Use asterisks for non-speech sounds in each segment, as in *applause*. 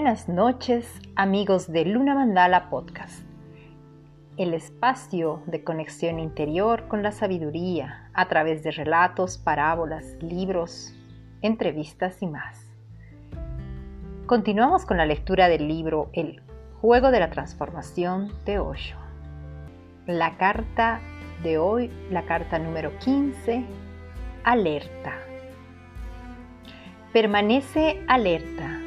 Buenas noches amigos de Luna Mandala Podcast, el espacio de conexión interior con la sabiduría a través de relatos, parábolas, libros, entrevistas y más. Continuamos con la lectura del libro El juego de la transformación de Osho. La carta de hoy, la carta número 15, alerta. Permanece alerta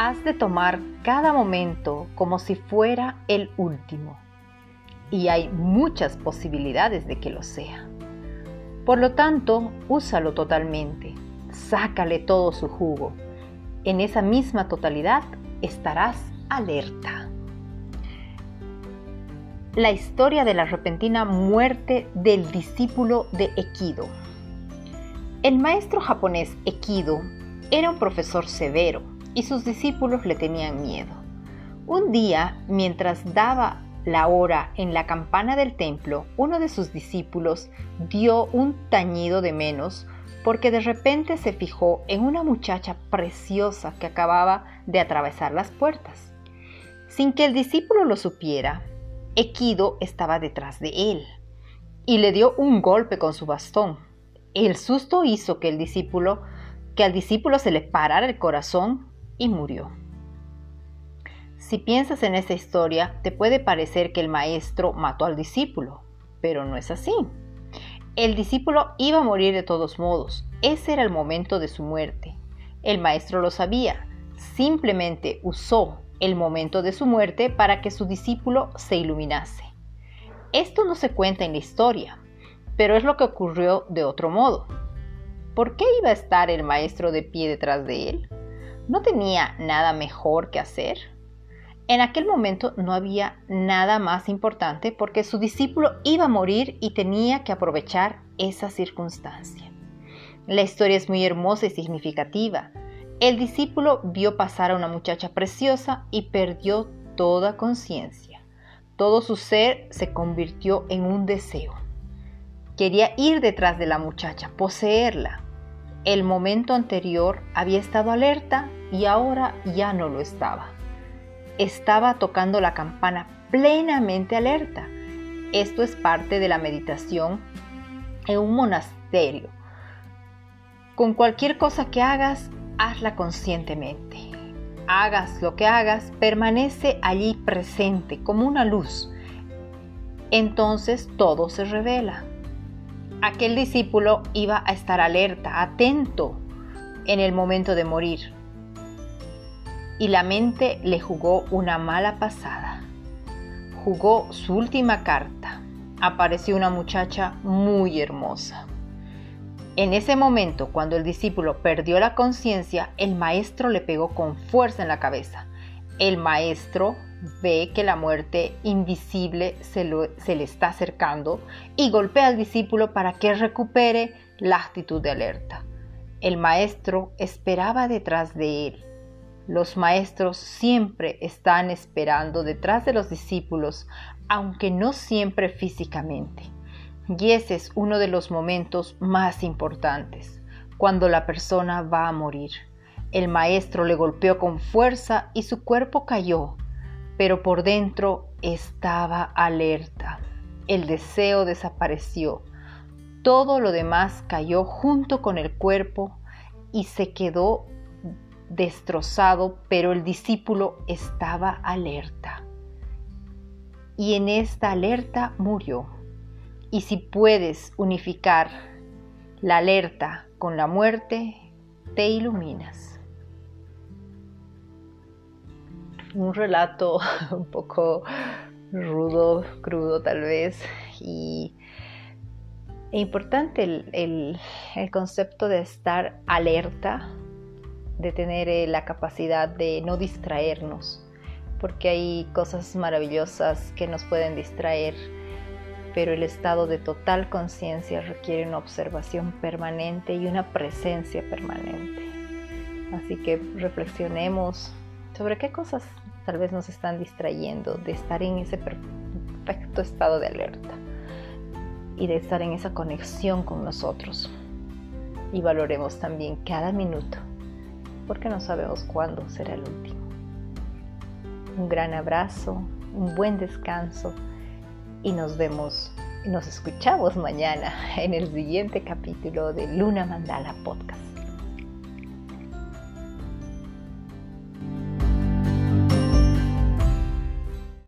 has de tomar cada momento como si fuera el último. Y hay muchas posibilidades de que lo sea. Por lo tanto, úsalo totalmente. Sácale todo su jugo. En esa misma totalidad estarás alerta. La historia de la repentina muerte del discípulo de Ekido. El maestro japonés Ekido era un profesor severo y sus discípulos le tenían miedo. Un día, mientras daba la hora en la campana del templo, uno de sus discípulos dio un tañido de menos porque de repente se fijó en una muchacha preciosa que acababa de atravesar las puertas. Sin que el discípulo lo supiera, Equido estaba detrás de él y le dio un golpe con su bastón. El susto hizo que el discípulo que al discípulo se le parara el corazón y murió. Si piensas en esa historia, te puede parecer que el maestro mató al discípulo, pero no es así. El discípulo iba a morir de todos modos, ese era el momento de su muerte. El maestro lo sabía, simplemente usó el momento de su muerte para que su discípulo se iluminase. Esto no se cuenta en la historia, pero es lo que ocurrió de otro modo. ¿Por qué iba a estar el maestro de pie detrás de él? ¿No tenía nada mejor que hacer? En aquel momento no había nada más importante porque su discípulo iba a morir y tenía que aprovechar esa circunstancia. La historia es muy hermosa y significativa. El discípulo vio pasar a una muchacha preciosa y perdió toda conciencia. Todo su ser se convirtió en un deseo. Quería ir detrás de la muchacha, poseerla. El momento anterior había estado alerta y ahora ya no lo estaba. Estaba tocando la campana plenamente alerta. Esto es parte de la meditación en un monasterio. Con cualquier cosa que hagas, hazla conscientemente. Hagas lo que hagas, permanece allí presente como una luz. Entonces todo se revela. Aquel discípulo iba a estar alerta, atento en el momento de morir y la mente le jugó una mala pasada. Jugó su última carta. Apareció una muchacha muy hermosa. En ese momento, cuando el discípulo perdió la conciencia, el maestro le pegó con fuerza en la cabeza. El maestro ve que la muerte invisible se, le está acercando y golpea al discípulo para que recupere la actitud de alerta. El maestro esperaba detrás de él los maestros siempre están esperando detrás de los discípulos, aunque no siempre físicamente. Y ese es uno de los momentos más importantes, cuando la persona va a morir. El maestro le golpeó con fuerza y su cuerpo cayó, pero por dentro estaba alerta. El deseo desapareció. Todo lo demás cayó junto con el cuerpo y se quedó destrozado, pero el discípulo estaba alerta. Y en esta alerta murió. Y si puedes unificar la alerta con la muerte, te iluminas. Un relato *laughs* un poco rudo, crudo tal vez, y e importante el, el concepto de estar alerta de tener eh, la capacidad de no distraernos, porque hay cosas maravillosas que nos pueden distraer, pero el estado de total conciencia requiere una observación permanente y una presencia permanente. Así que reflexionemos sobre qué cosas tal vez nos están distrayendo de estar en ese perfecto estado de alerta y de estar en esa conexión con nosotros. Y valoremos también cada minuto porque no sabemos cuándo será el último. un gran abrazo, un buen descanso y nos vemos, nos escuchamos mañana en el siguiente capítulo de Luna Mandala Podcast.